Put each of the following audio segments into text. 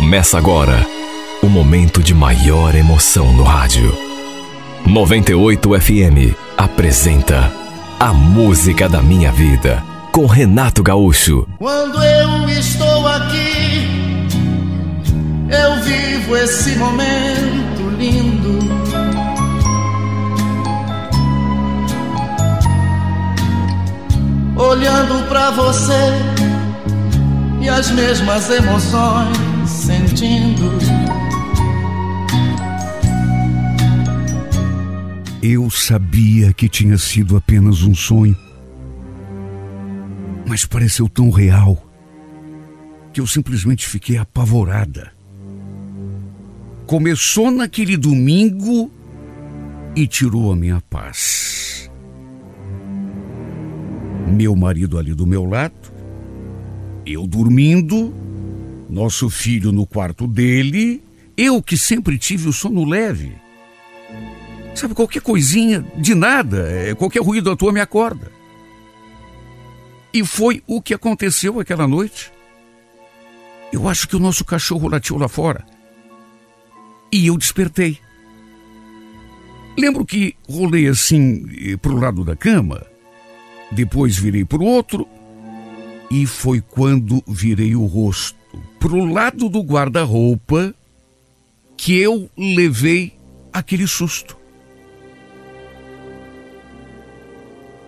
Começa agora o momento de maior emoção no rádio. 98 FM apresenta A Música da Minha Vida com Renato Gaúcho. Quando eu estou aqui, eu vivo esse momento lindo. Olhando pra você e as mesmas emoções sentindo. Eu sabia que tinha sido apenas um sonho, mas pareceu tão real que eu simplesmente fiquei apavorada. Começou naquele domingo e tirou a minha paz. Meu marido ali do meu lado, eu dormindo, nosso filho no quarto dele, eu que sempre tive o sono leve. Sabe, qualquer coisinha, de nada, é, qualquer ruído à toa me acorda. E foi o que aconteceu aquela noite. Eu acho que o nosso cachorro latiu lá fora. E eu despertei. Lembro que rolei assim eh, pro lado da cama, depois virei pro outro, e foi quando virei o rosto pro lado do guarda-roupa que eu levei aquele susto.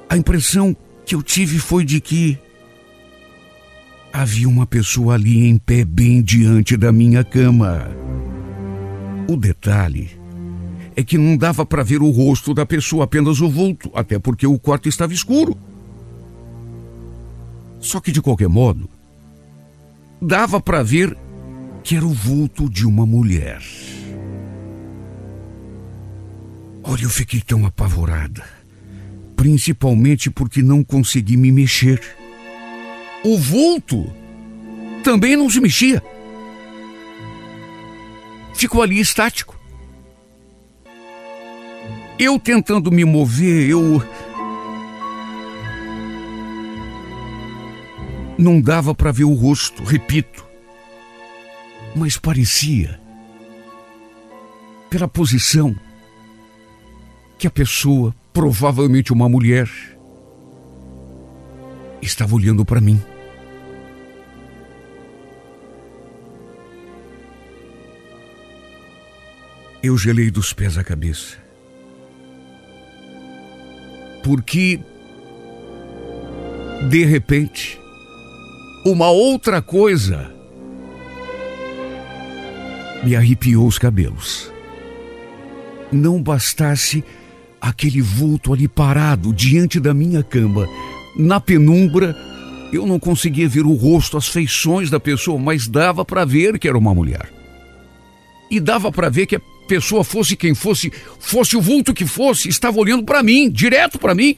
A impressão que eu tive foi de que havia uma pessoa ali em pé bem diante da minha cama. O detalhe é que não dava para ver o rosto da pessoa, apenas o vulto, até porque o quarto estava escuro. Só que de qualquer modo, dava para ver que era o vulto de uma mulher. Olha, eu fiquei tão apavorada, principalmente porque não consegui me mexer. O vulto também não se mexia. Ficou ali estático. Eu tentando me mover, eu. Não dava para ver o rosto, repito. Mas parecia, pela posição, que a pessoa, provavelmente uma mulher, estava olhando para mim. Eu gelei dos pés à cabeça. Porque, de repente, uma outra coisa me arrepiou os cabelos. Não bastasse aquele vulto ali parado diante da minha cama, na penumbra, eu não conseguia ver o rosto, as feições da pessoa, mas dava para ver que era uma mulher. E dava para ver que a pessoa fosse quem fosse, fosse o vulto que fosse, estava olhando para mim, direto para mim.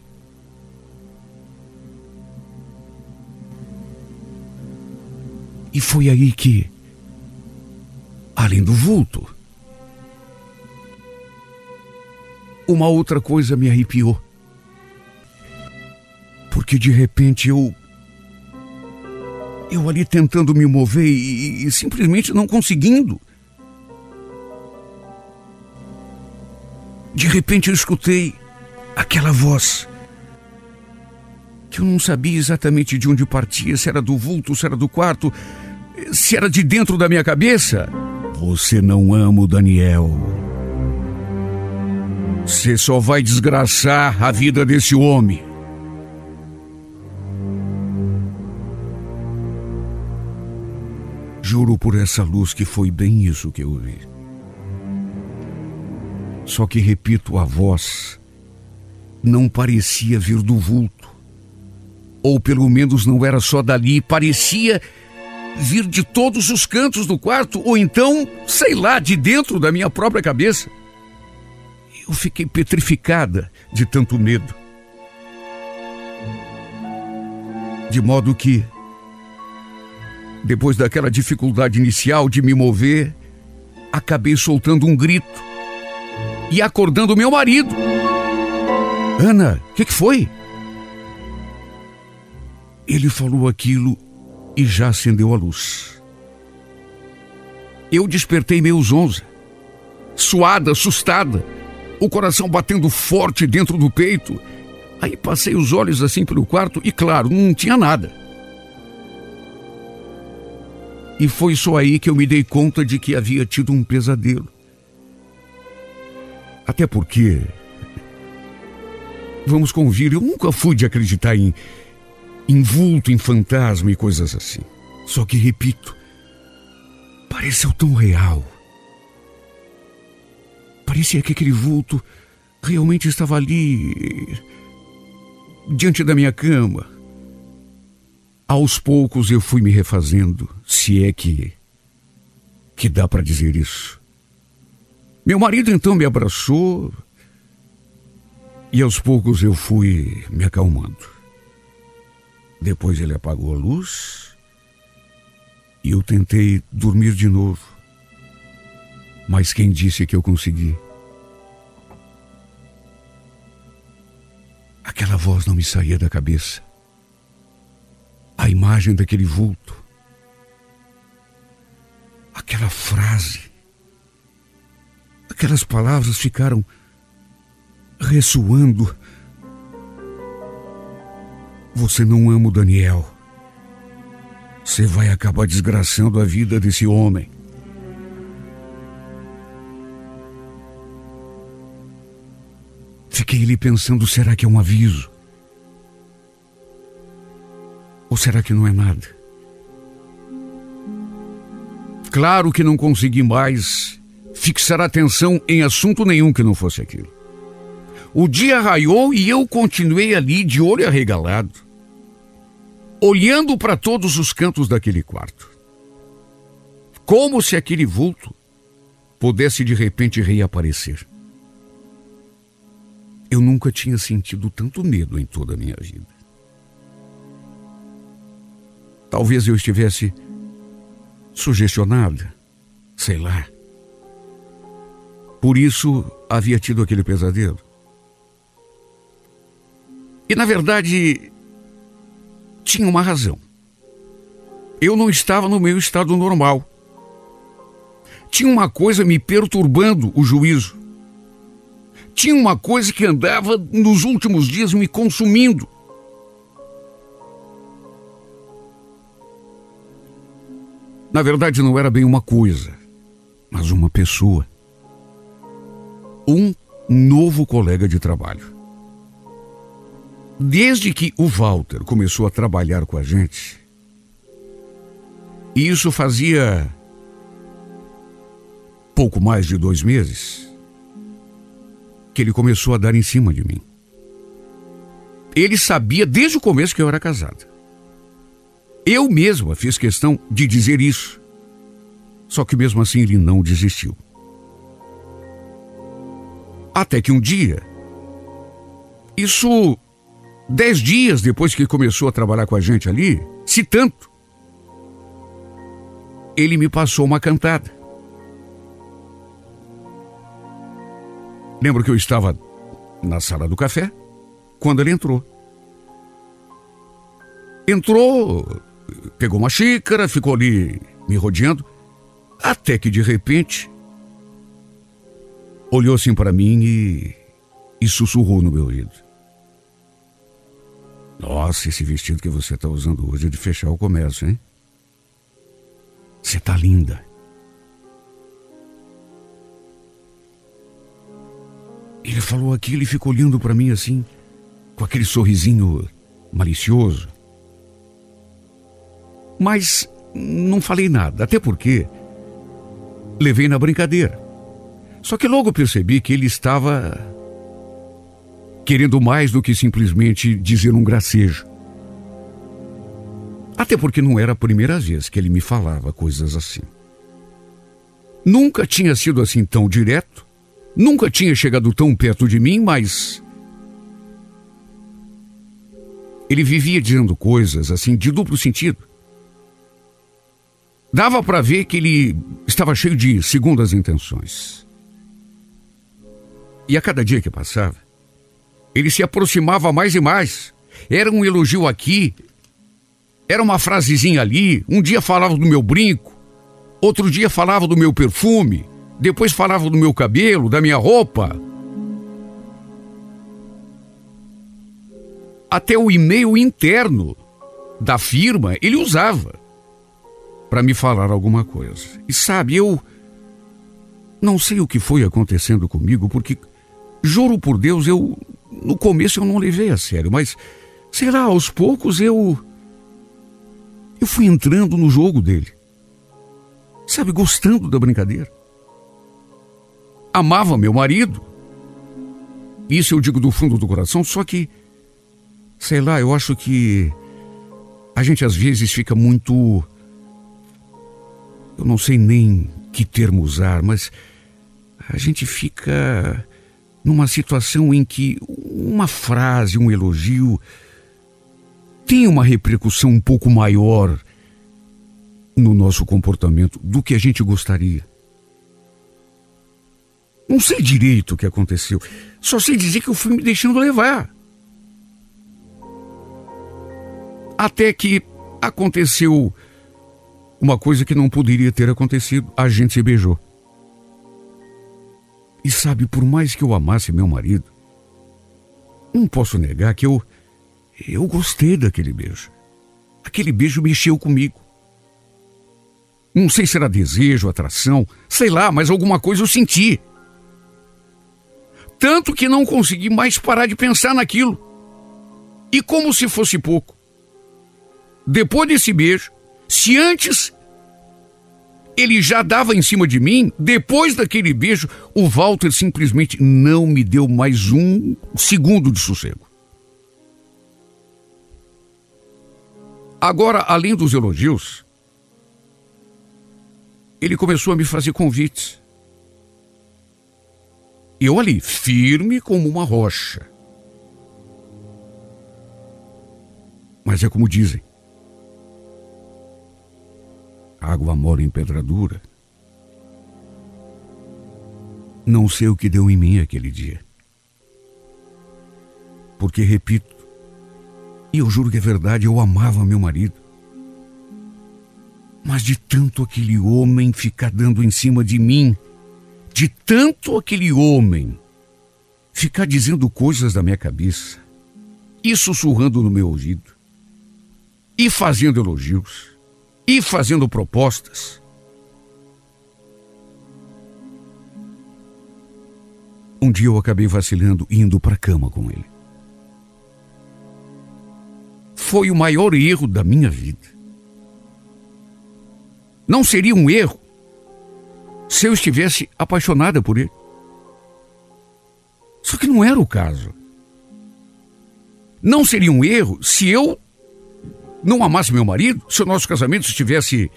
E foi aí que, além do vulto, uma outra coisa me arrepiou. Porque de repente eu. Eu ali tentando me mover e, e simplesmente não conseguindo. De repente eu escutei aquela voz que eu não sabia exatamente de onde partia, se era do vulto, se era do quarto, se era de dentro da minha cabeça. Você não ama o Daniel. Você só vai desgraçar a vida desse homem. Juro por essa luz que foi bem isso que eu vi. Só que, repito, a voz não parecia vir do vulto. Ou pelo menos não era só dali, parecia vir de todos os cantos do quarto, ou então, sei lá, de dentro da minha própria cabeça. Eu fiquei petrificada de tanto medo. De modo que, depois daquela dificuldade inicial de me mover, acabei soltando um grito e acordando meu marido. Ana, o que, que foi? Ele falou aquilo e já acendeu a luz. Eu despertei meio zonza, suada, assustada, o coração batendo forte dentro do peito. Aí passei os olhos assim pelo quarto e, claro, não tinha nada. E foi só aí que eu me dei conta de que havia tido um pesadelo. Até porque, vamos convir, eu nunca fui de acreditar em, em vulto, em fantasma e coisas assim. Só que, repito, pareceu tão real. Parecia que aquele vulto realmente estava ali, diante da minha cama. Aos poucos eu fui me refazendo, se é que que dá para dizer isso. Meu marido então me abraçou e aos poucos eu fui me acalmando. Depois ele apagou a luz e eu tentei dormir de novo. Mas quem disse que eu consegui? Aquela voz não me saía da cabeça. A imagem daquele vulto. Aquela frase Aquelas palavras ficaram ressoando. Você não ama o Daniel. Você vai acabar desgraçando a vida desse homem. Fiquei ali pensando: será que é um aviso? Ou será que não é nada? Claro que não consegui mais fixar atenção em assunto nenhum que não fosse aquilo. O dia raiou e eu continuei ali de olho arregalado, olhando para todos os cantos daquele quarto. Como se aquele vulto pudesse de repente reaparecer. Eu nunca tinha sentido tanto medo em toda a minha vida. Talvez eu estivesse sugestionada, sei lá. Por isso havia tido aquele pesadelo. E na verdade, tinha uma razão. Eu não estava no meu estado normal. Tinha uma coisa me perturbando o juízo. Tinha uma coisa que andava nos últimos dias me consumindo. Na verdade, não era bem uma coisa, mas uma pessoa um novo colega de trabalho. Desde que o Walter começou a trabalhar com a gente, e isso fazia pouco mais de dois meses, que ele começou a dar em cima de mim. Ele sabia desde o começo que eu era casada. Eu mesma fiz questão de dizer isso. Só que mesmo assim ele não desistiu. Até que um dia, isso dez dias depois que começou a trabalhar com a gente ali, se tanto, ele me passou uma cantada. Lembro que eu estava na sala do café quando ele entrou. Entrou, pegou uma xícara, ficou ali me rodeando, até que de repente olhou assim para mim e, e sussurrou no meu ouvido. Nossa, esse vestido que você está usando hoje é de fechar o comércio, hein? Você tá linda. Ele falou aquilo e ficou olhando para mim assim, com aquele sorrisinho malicioso. Mas não falei nada, até porque levei na brincadeira. Só que logo percebi que ele estava querendo mais do que simplesmente dizer um gracejo. Até porque não era a primeira vez que ele me falava coisas assim. Nunca tinha sido assim tão direto, nunca tinha chegado tão perto de mim, mas. Ele vivia dizendo coisas assim de duplo sentido. Dava para ver que ele estava cheio de segundas intenções. E a cada dia que passava, ele se aproximava mais e mais. Era um elogio aqui, era uma frasezinha ali. Um dia falava do meu brinco, Outro dia falava do meu perfume, depois falava do meu cabelo, da minha roupa. Até o e-mail interno da firma ele usava para me falar alguma coisa. E sabe, eu não sei o que foi acontecendo comigo, porque juro por Deus, eu no começo eu não levei a sério, mas sei lá, aos poucos eu eu fui entrando no jogo dele. Sabe, gostando da brincadeira. Amava meu marido. Isso eu digo do fundo do coração, só que sei lá, eu acho que a gente às vezes fica muito eu não sei nem que termo usar, mas a gente fica numa situação em que uma frase, um elogio, tem uma repercussão um pouco maior no nosso comportamento do que a gente gostaria. Não sei direito o que aconteceu, só sei dizer que eu fui me deixando levar. Até que aconteceu uma coisa que não poderia ter acontecido: a gente se beijou. E sabe, por mais que eu amasse meu marido, não posso negar que eu. Eu gostei daquele beijo. Aquele beijo mexeu comigo. Não sei se era desejo, atração, sei lá, mas alguma coisa eu senti. Tanto que não consegui mais parar de pensar naquilo. E como se fosse pouco. Depois desse beijo, se antes ele já dava em cima de mim, depois daquele beijo, o Walter simplesmente não me deu mais um segundo de sossego. Agora, além dos elogios, ele começou a me fazer convites. Eu ali, firme como uma rocha. Mas é como dizem: água mora em pedradura. Não sei o que deu em mim aquele dia. Porque, repito, e eu juro que é verdade, eu amava meu marido. Mas de tanto aquele homem ficar dando em cima de mim, de tanto aquele homem ficar dizendo coisas da minha cabeça, e sussurrando no meu ouvido, e fazendo elogios, e fazendo propostas. Um dia eu acabei vacilando indo para a cama com ele. Foi o maior erro da minha vida. Não seria um erro se eu estivesse apaixonada por ele. Só que não era o caso. Não seria um erro se eu não amasse meu marido, se o nosso casamento estivesse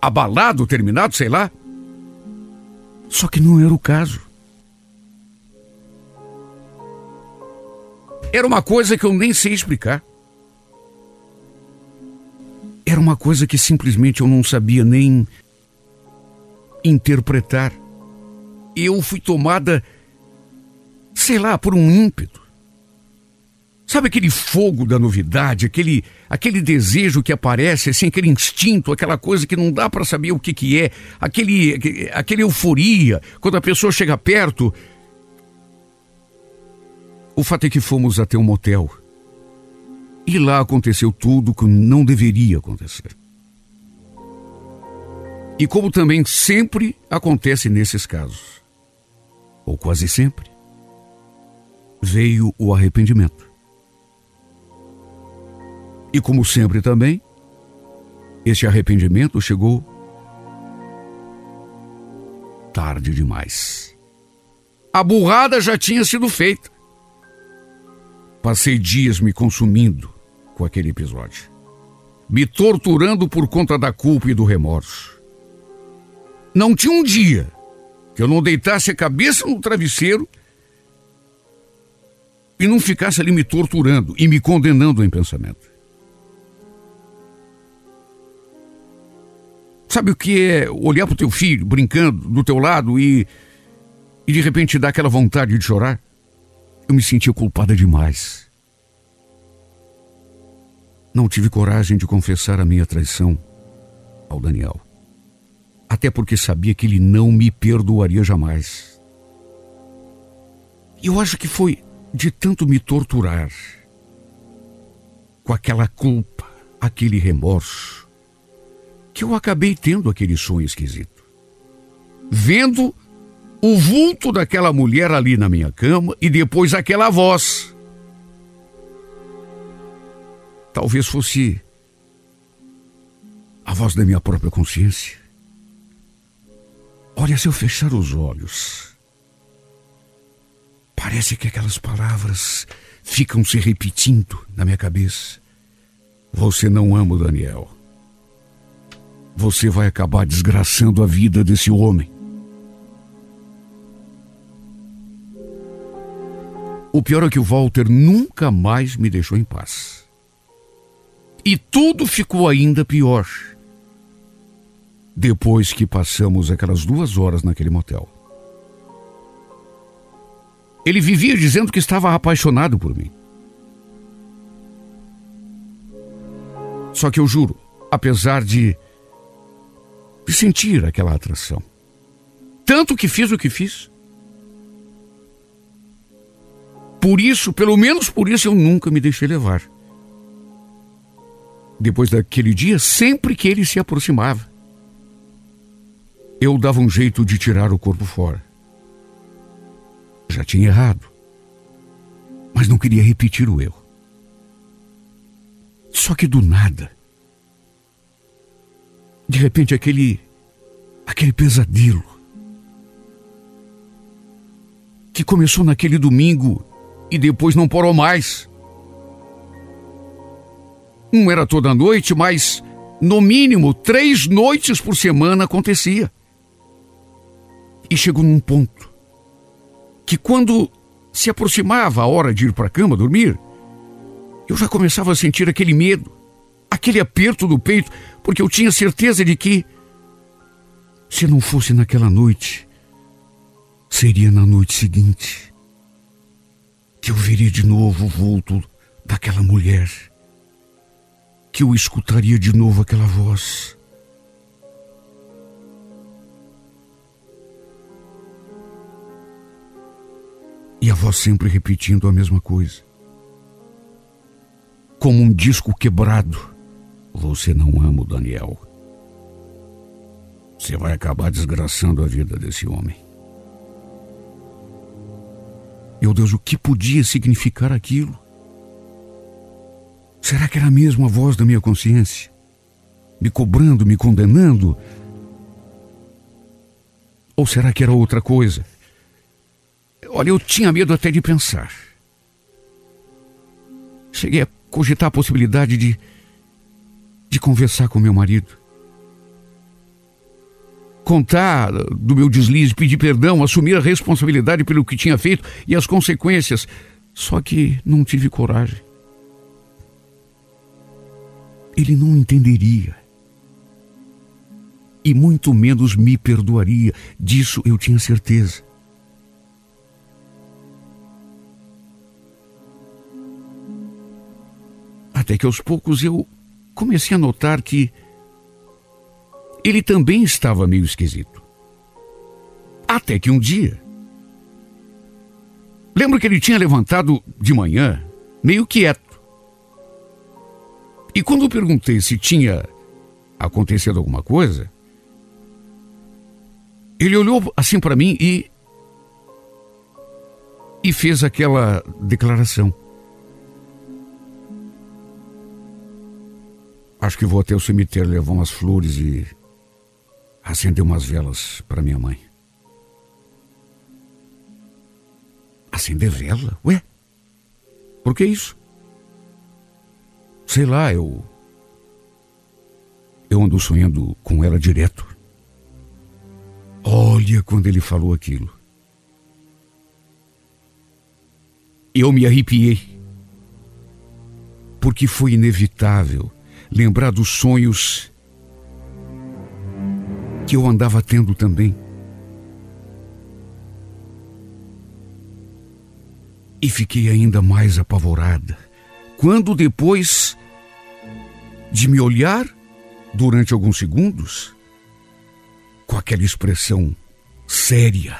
abalado, terminado, sei lá. Só que não era o caso. Era uma coisa que eu nem sei explicar. Era uma coisa que simplesmente eu não sabia nem interpretar. Eu fui tomada, sei lá, por um ímpeto. Sabe aquele fogo da novidade, aquele, aquele desejo que aparece, assim, aquele instinto, aquela coisa que não dá para saber o que, que é, aquele, aquele euforia, quando a pessoa chega perto. O fato é que fomos até um motel. E lá aconteceu tudo que não deveria acontecer. E como também sempre acontece nesses casos, ou quase sempre, veio o arrependimento. E como sempre também, este arrependimento chegou tarde demais. A burrada já tinha sido feita. Passei dias me consumindo com aquele episódio, me torturando por conta da culpa e do remorso. Não tinha um dia que eu não deitasse a cabeça no travesseiro e não ficasse ali me torturando e me condenando em pensamento. Sabe o que é olhar para o teu filho brincando do teu lado e, e de repente dar aquela vontade de chorar? Eu me sentia culpada demais. Não tive coragem de confessar a minha traição ao Daniel. até porque sabia que ele não me perdoaria jamais. Eu acho que foi de tanto me torturar, com aquela culpa, aquele remorso, que eu acabei tendo aquele sonho esquisito. Vendo o vulto daquela mulher ali na minha cama e depois aquela voz. Talvez fosse a voz da minha própria consciência. Olha, se eu fechar os olhos, parece que aquelas palavras ficam se repetindo na minha cabeça. Você não ama o Daniel. Você vai acabar desgraçando a vida desse homem. O pior é que o Walter nunca mais me deixou em paz. E tudo ficou ainda pior. Depois que passamos aquelas duas horas naquele motel. Ele vivia dizendo que estava apaixonado por mim. Só que eu juro, apesar de, de sentir aquela atração, tanto que fiz o que fiz, por isso, pelo menos por isso, eu nunca me deixei levar. Depois daquele dia, sempre que ele se aproximava, eu dava um jeito de tirar o corpo fora. Já tinha errado, mas não queria repetir o erro. Só que do nada, de repente aquele aquele pesadelo que começou naquele domingo e depois não parou mais. Não era toda noite, mas no mínimo três noites por semana acontecia. E chegou num ponto que quando se aproximava a hora de ir para a cama dormir, eu já começava a sentir aquele medo, aquele aperto do peito, porque eu tinha certeza de que, se não fosse naquela noite, seria na noite seguinte que eu veria de novo o vulto daquela mulher, que eu escutaria de novo aquela voz. E a voz sempre repetindo a mesma coisa. Como um disco quebrado. Você não ama o Daniel. Você vai acabar desgraçando a vida desse homem. Meu Deus, o que podia significar aquilo? Será que era mesmo a voz da minha consciência? Me cobrando, me condenando? Ou será que era outra coisa? Olha, eu tinha medo até de pensar. Cheguei a cogitar a possibilidade de, de conversar com meu marido contar do meu deslize, pedir perdão, assumir a responsabilidade pelo que tinha feito e as consequências. Só que não tive coragem. Ele não entenderia. E muito menos me perdoaria. Disso eu tinha certeza. Até que aos poucos eu comecei a notar que ele também estava meio esquisito. Até que um dia. Lembro que ele tinha levantado de manhã, meio quieto. E quando eu perguntei se tinha acontecido alguma coisa, ele olhou assim para mim e. e fez aquela declaração. Acho que vou até o cemitério levar umas flores e acender umas velas para minha mãe. Acender vela? Ué? Por que isso? Sei lá, eu. Eu ando sonhando com ela direto. Olha quando ele falou aquilo. Eu me arrepiei. Porque foi inevitável lembrar dos sonhos que eu andava tendo também. E fiquei ainda mais apavorada quando, depois de me olhar durante alguns segundos, com aquela expressão séria,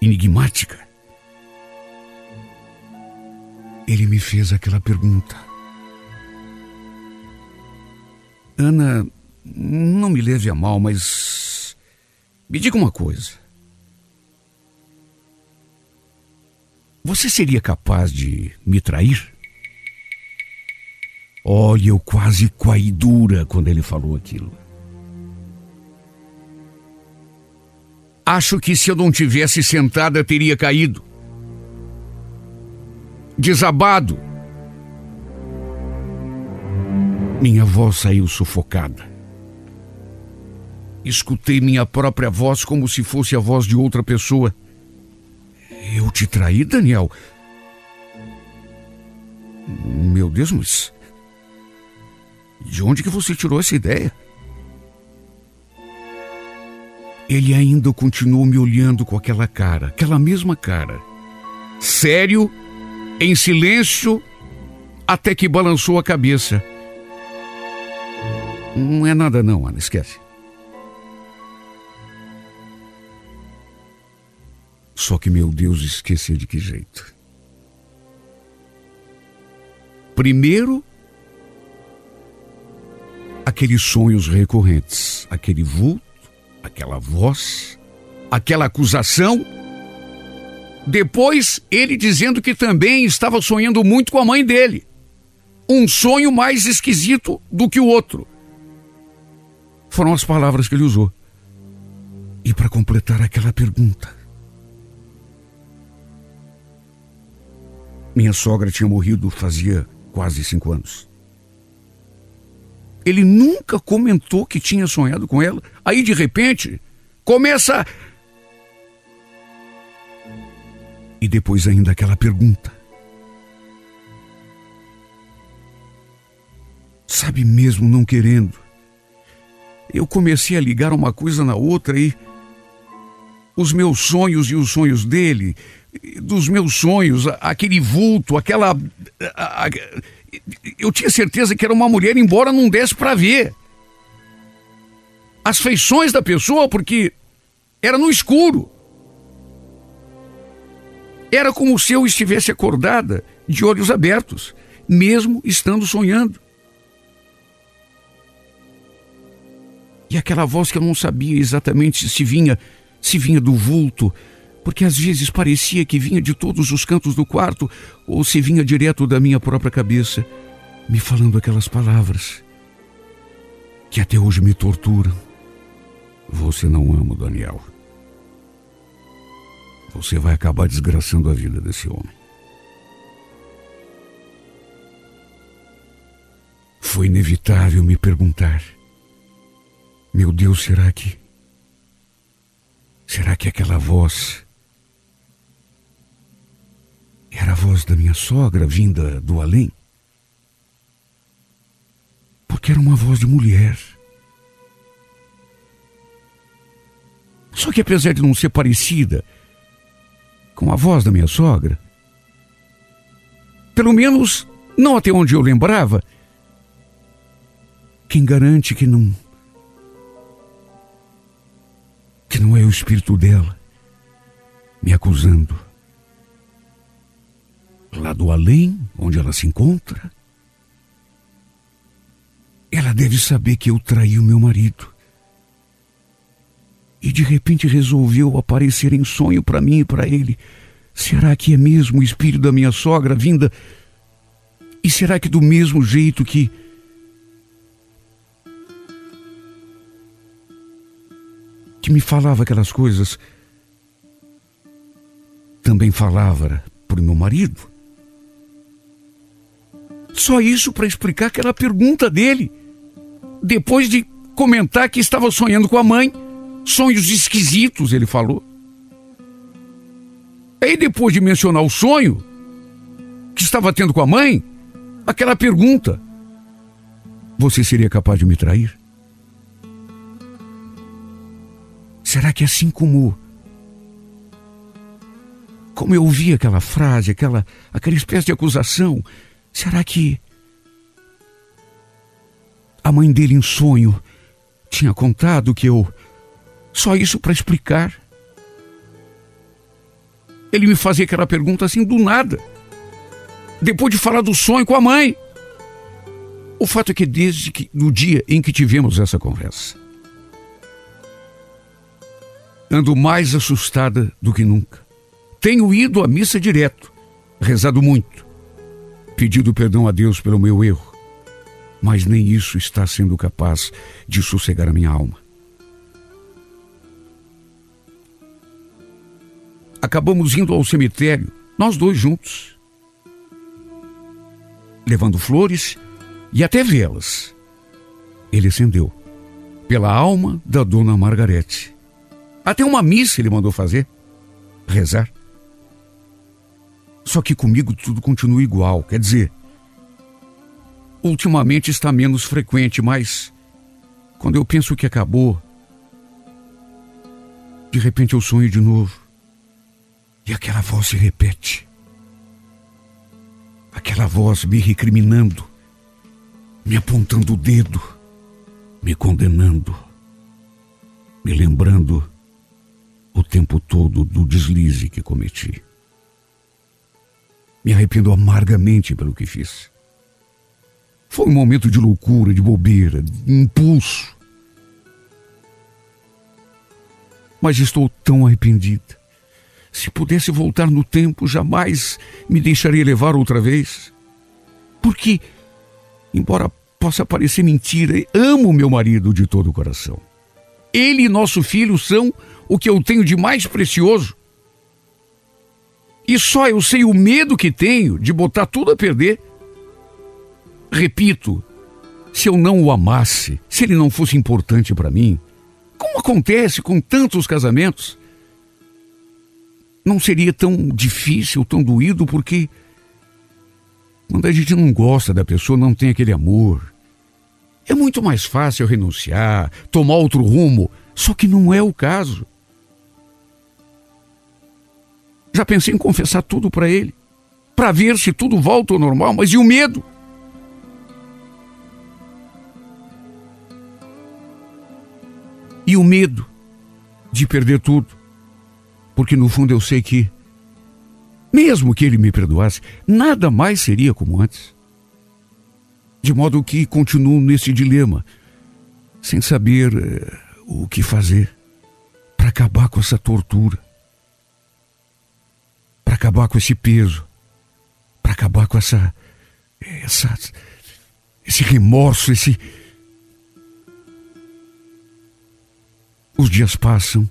enigmática. Ele me fez aquela pergunta. Ana, não me leve a mal, mas me diga uma coisa. Você seria capaz de me trair? Olha, eu quase coai dura quando ele falou aquilo. Acho que se eu não tivesse sentada, teria caído. Desabado. Minha voz saiu sufocada. Escutei minha própria voz como se fosse a voz de outra pessoa. Eu te traí, Daniel? Meu Deus, mas. De onde que você tirou essa ideia? Ele ainda continuou me olhando com aquela cara, aquela mesma cara. Sério, em silêncio, até que balançou a cabeça. Não é nada não, Ana, esquece. Só que, meu Deus, esquecer de que jeito? Primeiro, aqueles sonhos recorrentes, aquele vulto, aquela voz, aquela acusação. Depois, ele dizendo que também estava sonhando muito com a mãe dele. Um sonho mais esquisito do que o outro. Foram as palavras que ele usou. E para completar aquela pergunta: Minha sogra tinha morrido fazia quase cinco anos. Ele nunca comentou que tinha sonhado com ela. Aí, de repente, começa. E depois, ainda aquela pergunta. Sabe mesmo não querendo. Eu comecei a ligar uma coisa na outra e. Os meus sonhos e os sonhos dele dos meus sonhos, aquele vulto, aquela. eu tinha certeza que era uma mulher, embora não desse para ver. As feições da pessoa, porque era no escuro. Era como se eu estivesse acordada, de olhos abertos, mesmo estando sonhando. E aquela voz que eu não sabia exatamente se vinha, se vinha do vulto, porque às vezes parecia que vinha de todos os cantos do quarto ou se vinha direto da minha própria cabeça, me falando aquelas palavras que até hoje me torturam. Você não ama o Daniel. Você vai acabar desgraçando a vida desse homem. Foi inevitável me perguntar: Meu Deus, será que. Será que aquela voz era a voz da minha sogra vinda do além. Porque era uma voz de mulher. Só que apesar de não ser parecida com a voz da minha sogra, pelo menos não até onde eu lembrava, quem garante que não que não é o espírito dela me acusando lá do além, onde ela se encontra. Ela deve saber que eu traí o meu marido. E de repente resolveu aparecer em sonho para mim e para ele. Será que é mesmo o espírito da minha sogra vinda? E será que do mesmo jeito que. Que me falava aquelas coisas, também falava para o meu marido? Só isso para explicar aquela pergunta dele. Depois de comentar que estava sonhando com a mãe, sonhos esquisitos, ele falou. Aí depois de mencionar o sonho que estava tendo com a mãe, aquela pergunta: Você seria capaz de me trair? Será que assim como como eu ouvi aquela frase, aquela aquela espécie de acusação, Será que a mãe dele em sonho tinha contado que eu Só isso para explicar. Ele me fazia aquela pergunta assim do nada. Depois de falar do sonho com a mãe. O fato é que desde que, no dia em que tivemos essa conversa, ando mais assustada do que nunca. Tenho ido à missa direto, rezado muito, pedido perdão a Deus pelo meu erro, mas nem isso está sendo capaz de sossegar a minha alma. Acabamos indo ao cemitério, nós dois juntos, levando flores e até velas. Ele acendeu, pela alma da dona Margarete. Até uma missa ele mandou fazer, rezar. Só que comigo tudo continua igual, quer dizer, ultimamente está menos frequente, mas quando eu penso que acabou, de repente eu sonho de novo. E aquela voz se repete. Aquela voz me recriminando, me apontando o dedo, me condenando, me lembrando o tempo todo do deslize que cometi. Me arrependo amargamente pelo que fiz. Foi um momento de loucura, de bobeira, de impulso. Mas estou tão arrependida. Se pudesse voltar no tempo, jamais me deixaria levar outra vez. Porque, embora possa parecer mentira, amo meu marido de todo o coração. Ele e nosso filho são o que eu tenho de mais precioso. E só eu sei o medo que tenho de botar tudo a perder. Repito, se eu não o amasse, se ele não fosse importante para mim, como acontece com tantos casamentos, não seria tão difícil, tão doído, porque quando a gente não gosta da pessoa, não tem aquele amor. É muito mais fácil renunciar, tomar outro rumo, só que não é o caso. Já pensei em confessar tudo para ele, para ver se tudo volta ao normal, mas e o medo? E o medo de perder tudo. Porque no fundo eu sei que, mesmo que ele me perdoasse, nada mais seria como antes. De modo que continuo nesse dilema, sem saber uh, o que fazer para acabar com essa tortura para acabar com esse peso, para acabar com essa, essa, esse remorso, esse. Os dias passam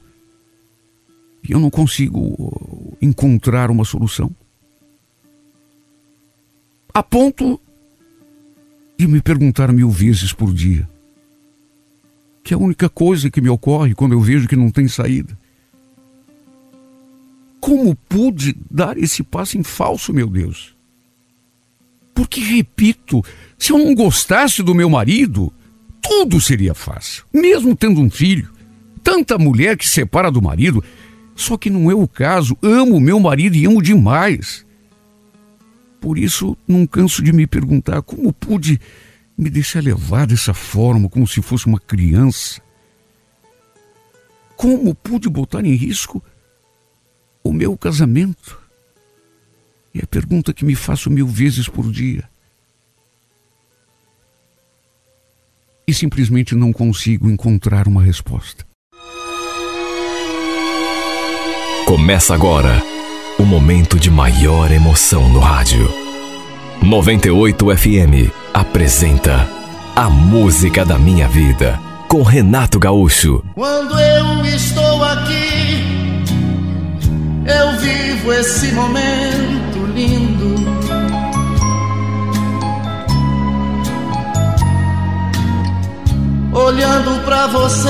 e eu não consigo encontrar uma solução. A ponto de me perguntar mil vezes por dia. Que é a única coisa que me ocorre quando eu vejo que não tem saída. Como pude dar esse passo em falso, meu Deus? Porque, repito, se eu não gostasse do meu marido, tudo seria fácil, mesmo tendo um filho. Tanta mulher que separa do marido, só que não é o caso. Amo meu marido e amo demais. Por isso, não canso de me perguntar como pude me deixar levar dessa forma, como se fosse uma criança. Como pude botar em risco o meu casamento? É a pergunta que me faço mil vezes por dia. E simplesmente não consigo encontrar uma resposta. Começa agora o momento de maior emoção no rádio. 98 FM apresenta A Música da Minha Vida com Renato Gaúcho. Quando eu estou aqui eu vivo esse momento lindo. Olhando para você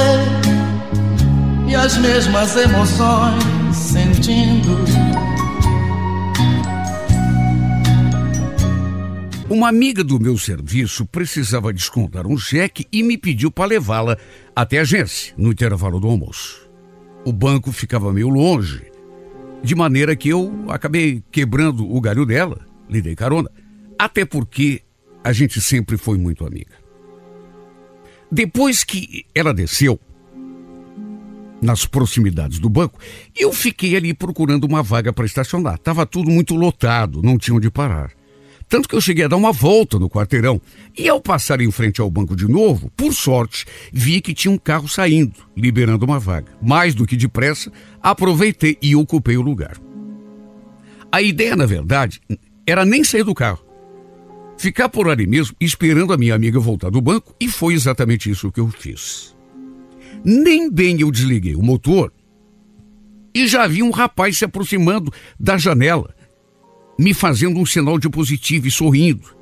e as mesmas emoções sentindo. Uma amiga do meu serviço precisava descontar um cheque e me pediu para levá-la até a agência, no intervalo do almoço. O banco ficava meio longe de maneira que eu acabei quebrando o galho dela, lhe dei carona. Até porque a gente sempre foi muito amiga. Depois que ela desceu, nas proximidades do banco, eu fiquei ali procurando uma vaga para estacionar. Tava tudo muito lotado, não tinha onde parar. Tanto que eu cheguei a dar uma volta no quarteirão. E ao passar em frente ao banco de novo, por sorte, vi que tinha um carro saindo, liberando uma vaga. Mais do que depressa, aproveitei e ocupei o lugar. A ideia, na verdade, era nem sair do carro. Ficar por ali mesmo, esperando a minha amiga voltar do banco, e foi exatamente isso que eu fiz. Nem bem eu desliguei o motor e já vi um rapaz se aproximando da janela me fazendo um sinal de positivo e sorrindo.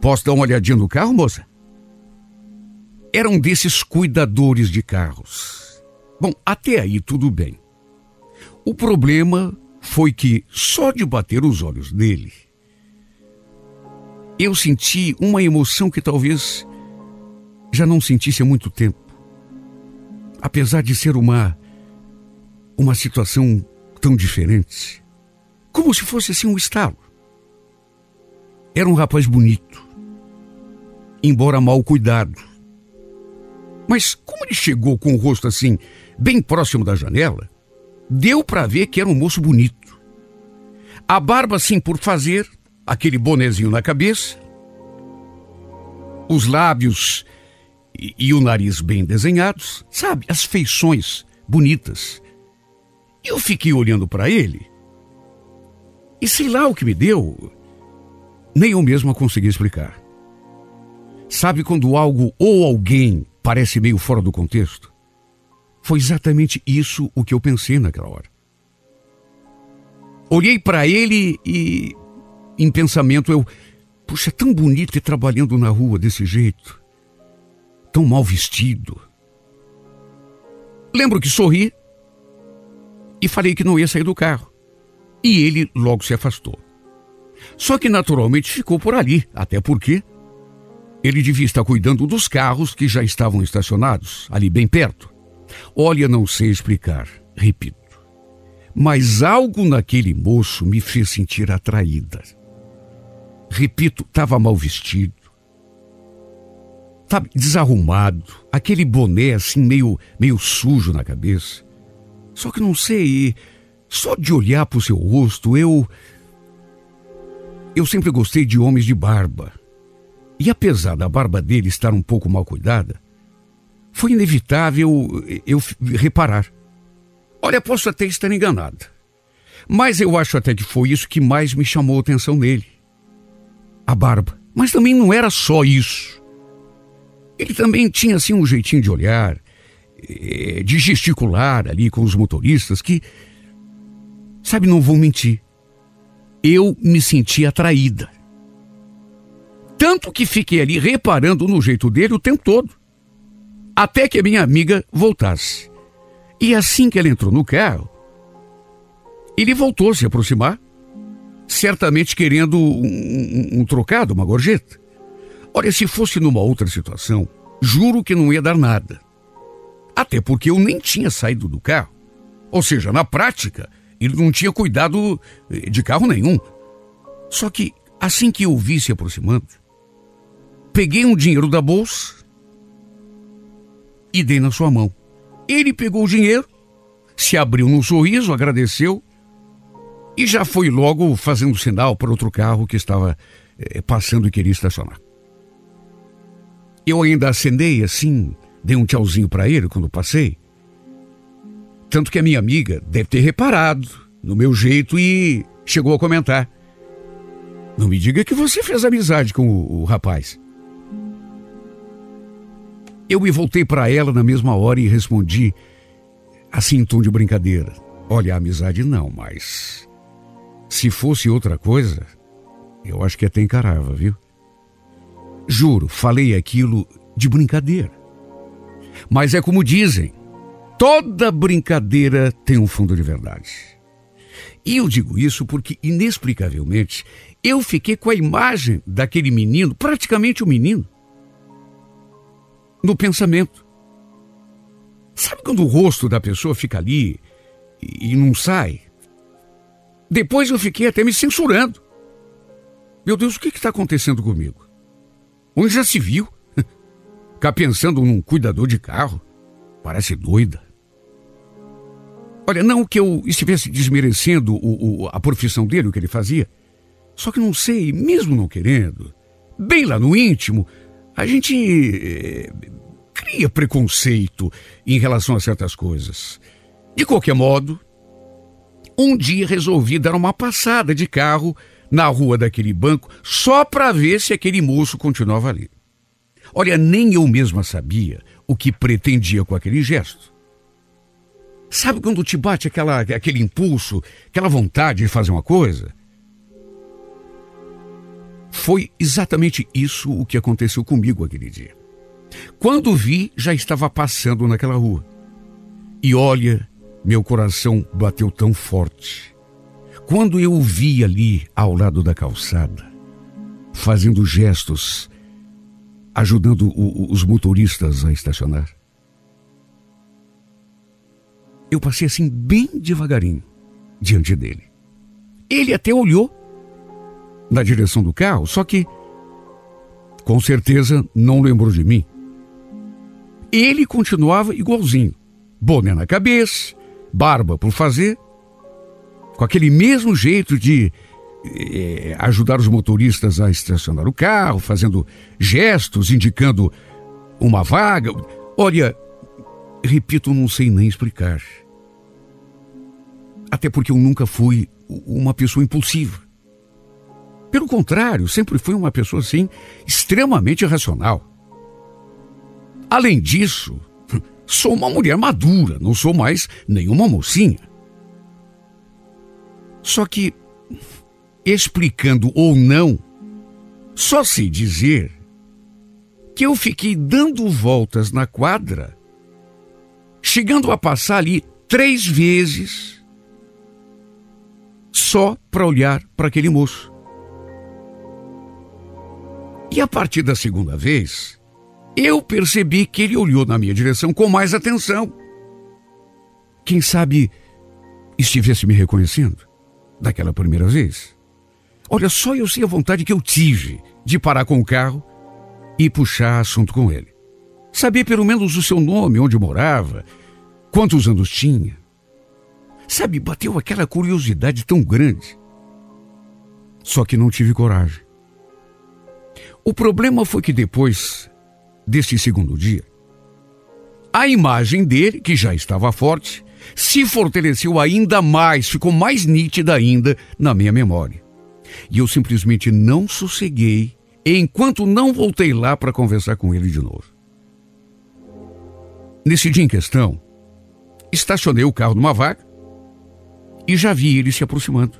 Posso dar uma olhadinha no carro, moça? Era um desses cuidadores de carros. Bom, até aí tudo bem. O problema foi que, só de bater os olhos nele, eu senti uma emoção que talvez já não sentisse há muito tempo. Apesar de ser uma uma situação tão diferente. Como se fosse assim um estalo. Era um rapaz bonito, embora mal cuidado. Mas como ele chegou com o rosto assim, bem próximo da janela, deu para ver que era um moço bonito. A barba assim por fazer, aquele bonezinho na cabeça, os lábios e, e o nariz bem desenhados, sabe, as feições bonitas. Eu fiquei olhando para ele e sei lá o que me deu, nem eu mesmo consegui explicar. Sabe quando algo ou alguém parece meio fora do contexto? Foi exatamente isso o que eu pensei naquela hora. Olhei para ele e, em pensamento, eu. Puxa, é tão bonito ir trabalhando na rua desse jeito. Tão mal vestido. Lembro que sorri e falei que não ia sair do carro e ele logo se afastou. Só que naturalmente ficou por ali, até porque ele devia estar cuidando dos carros que já estavam estacionados ali bem perto. Olha, não sei explicar, repito. Mas algo naquele moço me fez sentir atraída. Repito, estava mal vestido. Sabe, desarrumado, aquele boné assim meio, meio sujo na cabeça. Só que não sei, só de olhar para o seu rosto, eu. Eu sempre gostei de homens de barba. E apesar da barba dele estar um pouco mal cuidada, foi inevitável eu reparar. Olha, posso até estar enganada. Mas eu acho até que foi isso que mais me chamou a atenção nele. A barba. Mas também não era só isso. Ele também tinha assim um jeitinho de olhar, eh, de gesticular ali com os motoristas que Sabe, não vou mentir. Eu me senti atraída. Tanto que fiquei ali reparando no jeito dele o tempo todo. Até que a minha amiga voltasse. E assim que ela entrou no carro, ele voltou a se aproximar, certamente querendo um, um, um trocado, uma gorjeta. Olha, se fosse numa outra situação, juro que não ia dar nada. Até porque eu nem tinha saído do carro. Ou seja, na prática, ele não tinha cuidado eh, de carro nenhum. Só que, assim que eu vi se aproximando, peguei um dinheiro da bolsa e dei na sua mão. Ele pegou o dinheiro, se abriu num sorriso, agradeceu e já foi logo fazendo sinal para outro carro que estava eh, passando e queria estacionar. Eu ainda acendei assim, dei um tchauzinho para ele quando passei tanto que a minha amiga deve ter reparado no meu jeito e chegou a comentar. Não me diga que você fez amizade com o, o rapaz. Eu me voltei para ela na mesma hora e respondi, assim em tom de brincadeira: Olha, amizade não, mas. Se fosse outra coisa, eu acho que até encarava, viu? Juro, falei aquilo de brincadeira. Mas é como dizem: Toda brincadeira tem um fundo de verdade. E eu digo isso porque, inexplicavelmente, eu fiquei com a imagem daquele menino, praticamente o um menino, no pensamento. Sabe quando o rosto da pessoa fica ali e, e não sai? Depois eu fiquei até me censurando. Meu Deus, o que está acontecendo comigo? Onde já se viu? Ficar pensando num cuidador de carro? Parece doida. Olha, não que eu estivesse desmerecendo o, o, a profissão dele, o que ele fazia. Só que não sei, mesmo não querendo, bem lá no íntimo, a gente eh, cria preconceito em relação a certas coisas. De qualquer modo, um dia resolvi dar uma passada de carro na rua daquele banco só para ver se aquele moço continuava ali. Olha, nem eu mesma sabia o que pretendia com aquele gesto. Sabe quando te bate aquela, aquele impulso, aquela vontade de fazer uma coisa? Foi exatamente isso o que aconteceu comigo aquele dia. Quando vi, já estava passando naquela rua. E olha, meu coração bateu tão forte. Quando eu o vi ali ao lado da calçada, fazendo gestos, ajudando o, os motoristas a estacionar, eu passei assim bem devagarinho diante dele. Ele até olhou na direção do carro, só que com certeza não lembrou de mim. Ele continuava igualzinho, boné na cabeça, barba por fazer, com aquele mesmo jeito de eh, ajudar os motoristas a estacionar o carro, fazendo gestos, indicando uma vaga. Olha, repito, não sei nem explicar. Até porque eu nunca fui uma pessoa impulsiva. Pelo contrário, sempre fui uma pessoa assim, extremamente racional. Além disso, sou uma mulher madura, não sou mais nenhuma mocinha. Só que, explicando ou não, só sei dizer que eu fiquei dando voltas na quadra, chegando a passar ali três vezes só para olhar para aquele moço. E a partir da segunda vez, eu percebi que ele olhou na minha direção com mais atenção. Quem sabe estivesse me reconhecendo daquela primeira vez? Olha, só eu sei a vontade que eu tive de parar com o carro e puxar assunto com ele. Saber pelo menos o seu nome, onde morava, quantos anos tinha. Sabe, bateu aquela curiosidade tão grande. Só que não tive coragem. O problema foi que depois desse segundo dia, a imagem dele, que já estava forte, se fortaleceu ainda mais, ficou mais nítida ainda na minha memória. E eu simplesmente não sosseguei enquanto não voltei lá para conversar com ele de novo. Nesse dia em questão, estacionei o carro numa vaga e já vi ele se aproximando,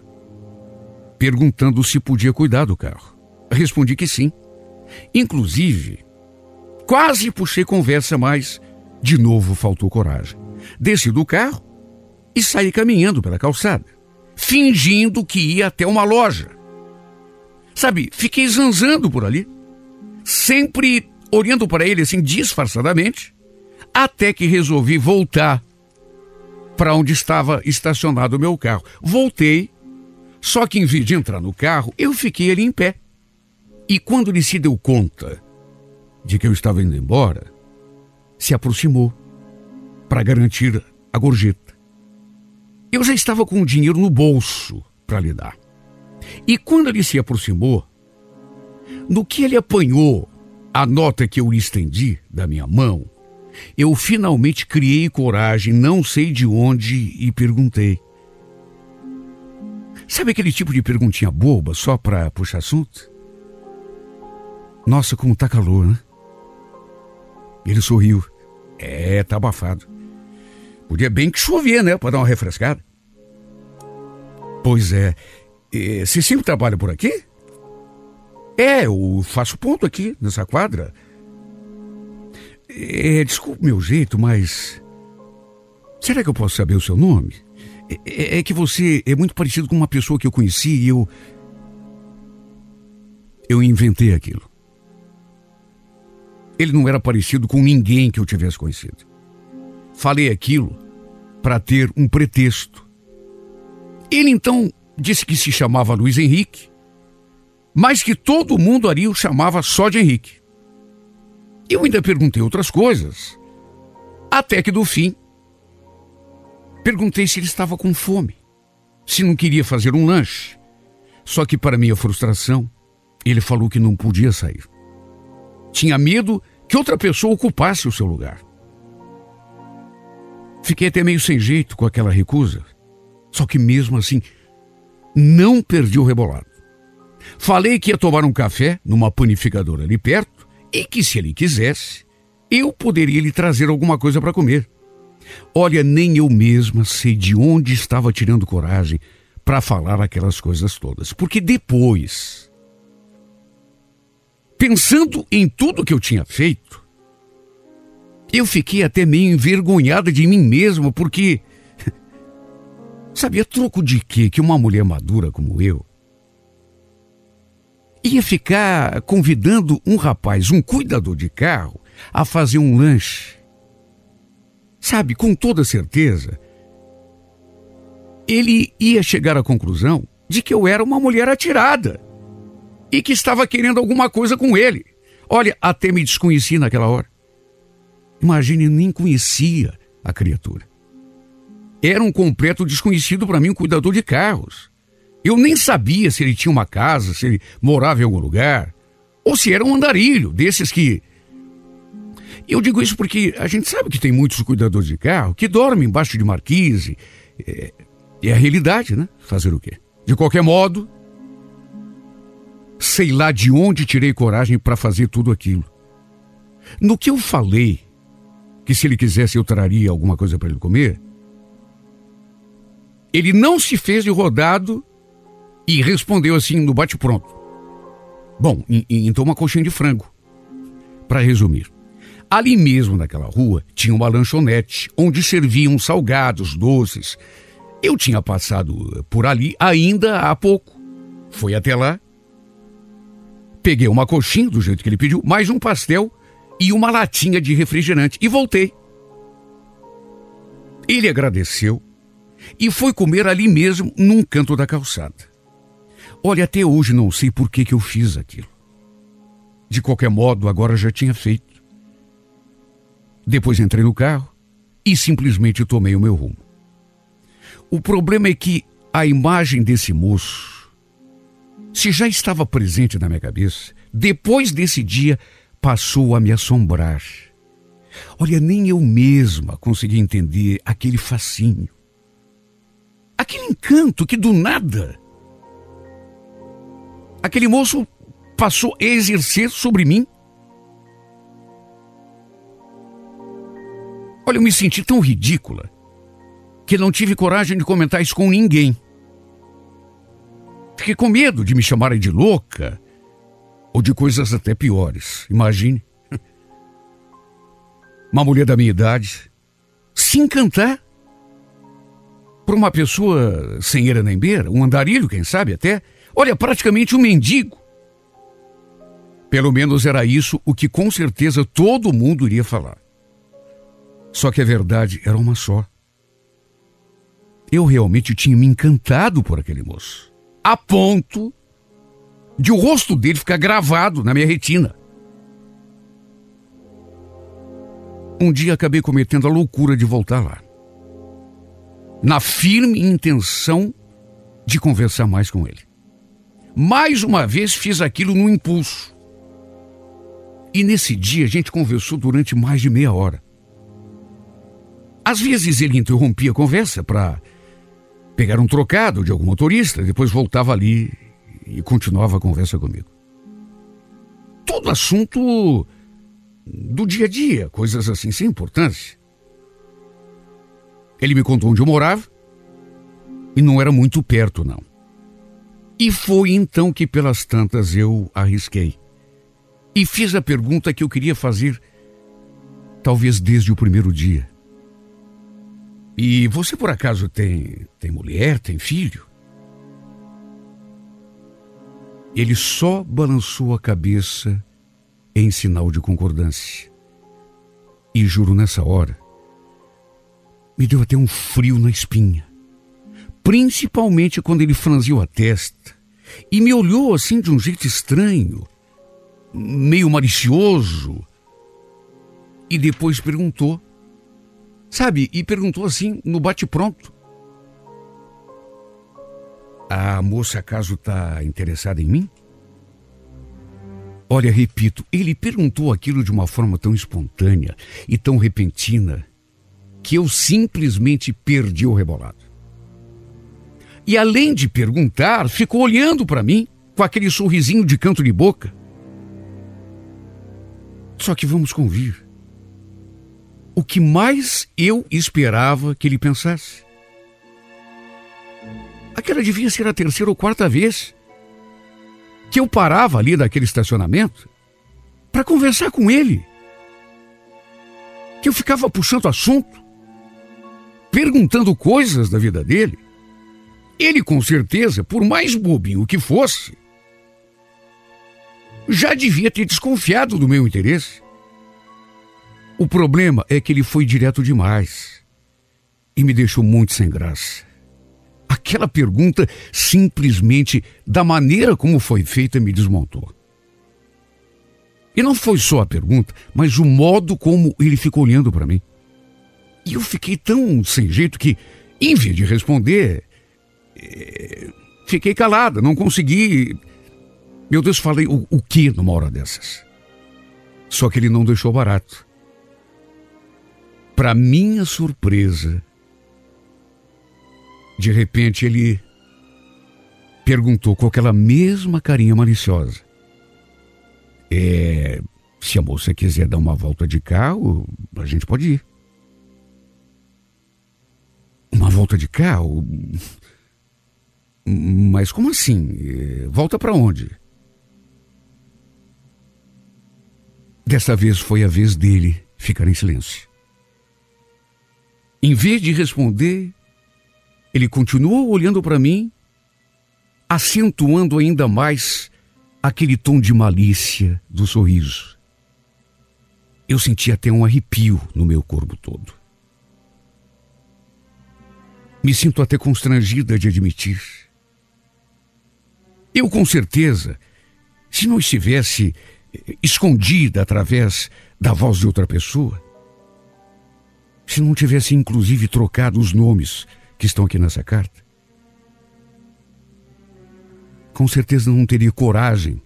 perguntando se podia cuidar do carro. Respondi que sim. Inclusive, quase puxei conversa, mas de novo faltou coragem. Desci do carro e saí caminhando pela calçada, fingindo que ia até uma loja. Sabe, fiquei zanzando por ali, sempre olhando para ele assim disfarçadamente, até que resolvi voltar para onde estava estacionado o meu carro. Voltei, só que em vez de entrar no carro, eu fiquei ali em pé. E quando ele se deu conta de que eu estava indo embora, se aproximou para garantir a gorjeta. Eu já estava com o dinheiro no bolso para lhe dar. E quando ele se aproximou, no que ele apanhou a nota que eu lhe estendi da minha mão, eu finalmente criei coragem, não sei de onde, e perguntei. Sabe aquele tipo de perguntinha boba só para puxar assunto? Nossa, como tá calor, né? Ele sorriu. É, tá abafado. Podia bem que chover, né? Para dar uma refrescada. Pois é. Você sempre trabalha por aqui? É, eu faço ponto aqui, nessa quadra. É, desculpe meu jeito, mas. Será que eu posso saber o seu nome? É, é, é, que você é muito parecido com uma pessoa que eu conheci e eu. Eu inventei aquilo. Ele não era parecido com ninguém que eu tivesse conhecido. Falei aquilo para ter um pretexto. Ele então disse que se chamava Luiz Henrique, mas que todo mundo ali o chamava só de Henrique. Eu ainda perguntei outras coisas. Até que, do fim, Perguntei se ele estava com fome, se não queria fazer um lanche. Só que, para minha frustração, ele falou que não podia sair. Tinha medo que outra pessoa ocupasse o seu lugar. Fiquei até meio sem jeito com aquela recusa, só que mesmo assim, não perdi o rebolado. Falei que ia tomar um café numa panificadora ali perto e que, se ele quisesse, eu poderia lhe trazer alguma coisa para comer. Olha, nem eu mesma sei de onde estava tirando coragem para falar aquelas coisas todas. Porque depois, pensando em tudo que eu tinha feito, eu fiquei até meio envergonhada de mim mesma, porque. Sabia troco de quê que uma mulher madura como eu ia ficar convidando um rapaz, um cuidador de carro, a fazer um lanche. Sabe, com toda certeza, ele ia chegar à conclusão de que eu era uma mulher atirada e que estava querendo alguma coisa com ele. Olha, até me desconheci naquela hora. Imagine, nem conhecia a criatura. Era um completo desconhecido para mim, um cuidador de carros. Eu nem sabia se ele tinha uma casa, se ele morava em algum lugar, ou se era um andarilho, desses que. Eu digo isso porque a gente sabe que tem muitos cuidadores de carro que dormem embaixo de marquise. É, é a realidade, né? Fazer o quê? De qualquer modo, sei lá de onde tirei coragem para fazer tudo aquilo. No que eu falei que se ele quisesse eu traria alguma coisa para ele comer, ele não se fez de rodado e respondeu assim no bate-pronto. Bom, então uma coxinha de frango. Para resumir, ali mesmo naquela rua tinha uma lanchonete onde serviam salgados, doces. Eu tinha passado por ali ainda há pouco. Fui até lá, peguei uma coxinha do jeito que ele pediu, mais um pastel e uma latinha de refrigerante e voltei. Ele agradeceu e foi comer ali mesmo, num canto da calçada. Olha, até hoje não sei por que, que eu fiz aquilo. De qualquer modo, agora já tinha feito. Depois entrei no carro e simplesmente tomei o meu rumo. O problema é que a imagem desse moço, se já estava presente na minha cabeça, depois desse dia passou a me assombrar. Olha, nem eu mesma consegui entender aquele fascínio. Aquele encanto que do nada aquele moço passou a exercer sobre mim. Olha, eu me senti tão ridícula que não tive coragem de comentar isso com ninguém. Fiquei com medo de me chamarem de louca ou de coisas até piores. Imagine. Uma mulher da minha idade se encantar por uma pessoa sem era nem beira, um andarilho, quem sabe até, Olha, praticamente um mendigo. Pelo menos era isso o que com certeza todo mundo iria falar. Só que a verdade era uma só. Eu realmente tinha me encantado por aquele moço, a ponto de o rosto dele ficar gravado na minha retina. Um dia acabei cometendo a loucura de voltar lá, na firme intenção de conversar mais com ele. Mais uma vez fiz aquilo no impulso. E nesse dia a gente conversou durante mais de meia hora. Às vezes ele interrompia a conversa para pegar um trocado de algum motorista, depois voltava ali e continuava a conversa comigo. Todo assunto do dia a dia, coisas assim sem importância. Ele me contou onde eu morava e não era muito perto, não. E foi então que, pelas tantas, eu arrisquei. E fiz a pergunta que eu queria fazer, talvez desde o primeiro dia. E você por acaso tem, tem mulher, tem filho? Ele só balançou a cabeça em sinal de concordância. E juro nessa hora, me deu até um frio na espinha principalmente quando ele franziu a testa e me olhou assim de um jeito estranho, meio malicioso, e depois perguntou Sabe? E perguntou assim, no bate-pronto. A moça acaso está interessada em mim? Olha, repito, ele perguntou aquilo de uma forma tão espontânea e tão repentina que eu simplesmente perdi o rebolado. E além de perguntar, ficou olhando para mim com aquele sorrisinho de canto de boca. Só que vamos convir. O que mais eu esperava que ele pensasse? Aquela devia ser a terceira ou quarta vez que eu parava ali daquele estacionamento para conversar com ele. Que eu ficava puxando assunto, perguntando coisas da vida dele. Ele, com certeza, por mais bobinho que fosse, já devia ter desconfiado do meu interesse. O problema é que ele foi direto demais e me deixou muito sem graça. Aquela pergunta, simplesmente da maneira como foi feita, me desmontou. E não foi só a pergunta, mas o modo como ele ficou olhando para mim. E eu fiquei tão sem jeito que, em vez de responder, fiquei calada, não consegui. Meu Deus, falei o, o que numa hora dessas? Só que ele não deixou barato. Para minha surpresa, de repente ele perguntou com aquela mesma carinha maliciosa: É, se a moça quiser dar uma volta de carro, a gente pode ir. Uma volta de carro? Mas como assim? Volta para onde? Dessa vez foi a vez dele ficar em silêncio. Em vez de responder, ele continuou olhando para mim, acentuando ainda mais aquele tom de malícia do sorriso. Eu senti até um arrepio no meu corpo todo. Me sinto até constrangida de admitir. Eu, com certeza, se não estivesse escondida através da voz de outra pessoa, se não tivesse inclusive trocado os nomes que estão aqui nessa carta, com certeza não teria coragem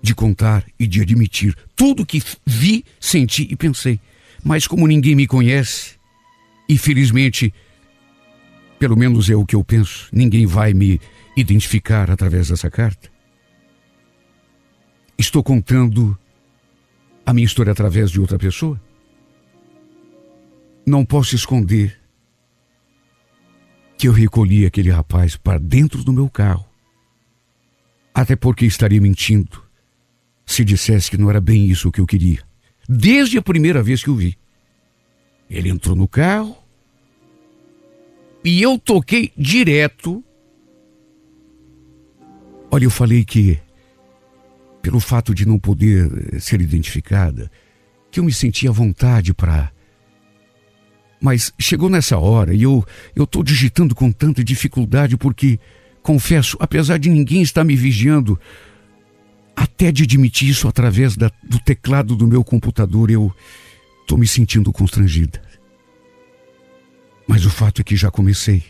de contar e de admitir tudo o que vi, senti e pensei. Mas como ninguém me conhece, e felizmente, pelo menos é o que eu penso, ninguém vai me identificar através dessa carta. Estou contando a minha história através de outra pessoa. Não posso esconder que eu recolhi aquele rapaz para dentro do meu carro. Até porque estaria mentindo se dissesse que não era bem isso que eu queria. Desde a primeira vez que o vi. Ele entrou no carro e eu toquei direto. Olha, eu falei que, pelo fato de não poder ser identificada, que eu me sentia à vontade para mas chegou nessa hora e eu estou digitando com tanta dificuldade porque, confesso, apesar de ninguém estar me vigiando, até de admitir isso através da, do teclado do meu computador, eu estou me sentindo constrangida. Mas o fato é que já comecei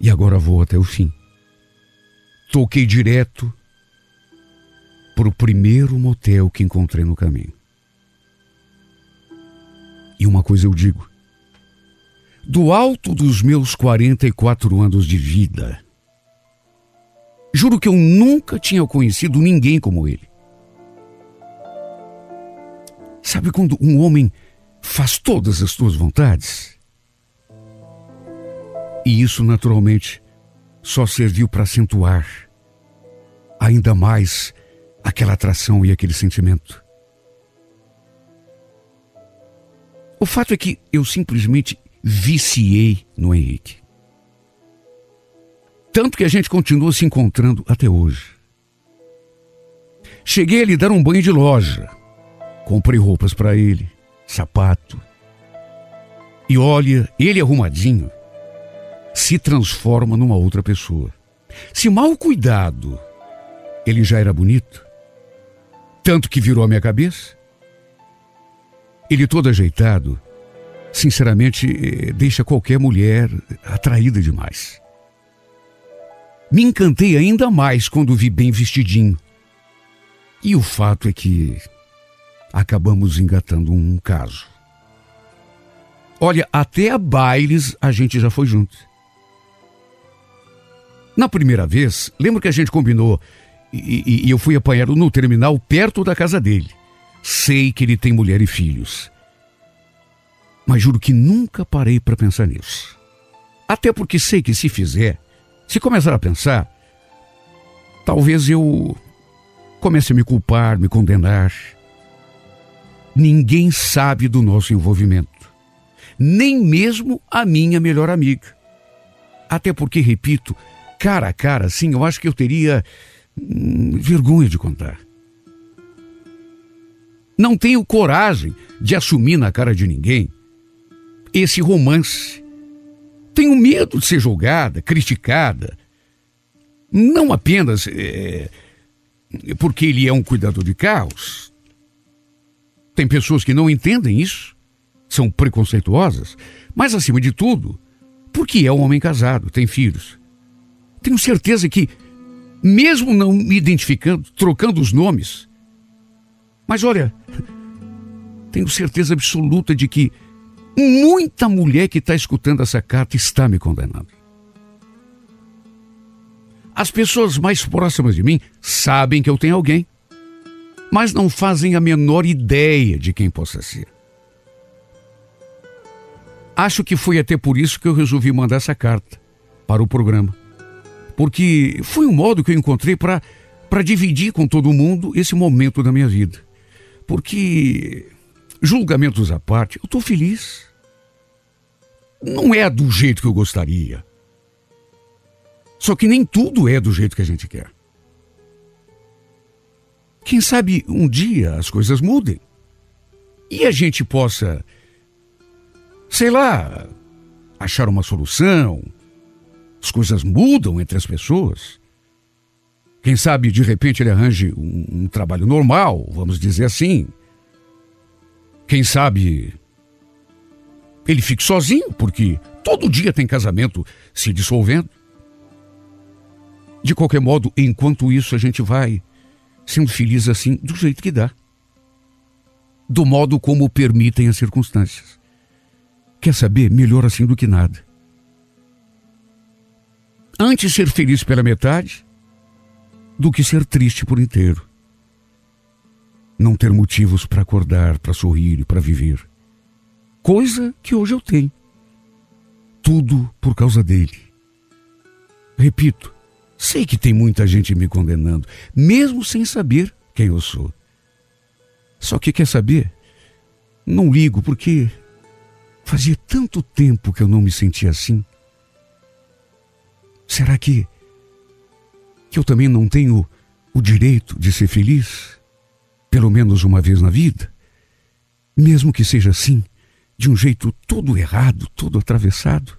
e agora vou até o fim. Toquei direto para o primeiro motel que encontrei no caminho. E uma coisa eu digo: do alto dos meus 44 anos de vida. Juro que eu nunca tinha conhecido ninguém como ele. Sabe quando um homem faz todas as suas vontades? E isso, naturalmente, só serviu para acentuar ainda mais aquela atração e aquele sentimento. O fato é que eu simplesmente viciei no Henrique. Tanto que a gente continua se encontrando até hoje. Cheguei a lhe dar um banho de loja. Comprei roupas para ele, sapato. E olha, ele arrumadinho se transforma numa outra pessoa. Se mal cuidado, ele já era bonito. Tanto que virou a minha cabeça. Ele todo ajeitado sinceramente, eh, deixa qualquer mulher atraída demais. Me encantei ainda mais quando vi bem vestidinho. E o fato é que acabamos engatando um caso. Olha, até a bailes a gente já foi junto. Na primeira vez, lembro que a gente combinou e, e, e eu fui apanhado no terminal perto da casa dele. Sei que ele tem mulher e filhos. Mas juro que nunca parei para pensar nisso. Até porque sei que se fizer, se começar a pensar, talvez eu comece a me culpar, me condenar. Ninguém sabe do nosso envolvimento, nem mesmo a minha melhor amiga. Até porque, repito, cara a cara, sim, eu acho que eu teria hum, vergonha de contar. Não tenho coragem de assumir na cara de ninguém esse romance. Tenho medo de ser julgada, criticada. Não apenas é, porque ele é um cuidador de carros. Tem pessoas que não entendem isso, são preconceituosas, mas acima de tudo, porque é um homem casado, tem filhos. Tenho certeza que, mesmo não me identificando, trocando os nomes, mas olha, tenho certeza absoluta de que muita mulher que está escutando essa carta está me condenando. As pessoas mais próximas de mim sabem que eu tenho alguém, mas não fazem a menor ideia de quem possa ser. Acho que foi até por isso que eu resolvi mandar essa carta para o programa. Porque foi um modo que eu encontrei para dividir com todo mundo esse momento da minha vida. Porque, julgamentos à parte, eu estou feliz. Não é do jeito que eu gostaria. Só que nem tudo é do jeito que a gente quer. Quem sabe um dia as coisas mudem e a gente possa, sei lá, achar uma solução. As coisas mudam entre as pessoas. Quem sabe de repente ele arranje um, um trabalho normal, vamos dizer assim. Quem sabe ele fique sozinho, porque todo dia tem casamento se dissolvendo. De qualquer modo, enquanto isso, a gente vai sendo feliz assim, do jeito que dá. Do modo como permitem as circunstâncias. Quer saber? Melhor assim do que nada. Antes ser feliz pela metade do que ser triste por inteiro. Não ter motivos para acordar, para sorrir e para viver. Coisa que hoje eu tenho. Tudo por causa dele. Repito, sei que tem muita gente me condenando, mesmo sem saber quem eu sou. Só que quer saber? Não ligo porque fazia tanto tempo que eu não me sentia assim. Será que que eu também não tenho o direito de ser feliz, pelo menos uma vez na vida? Mesmo que seja assim, de um jeito todo errado, todo atravessado.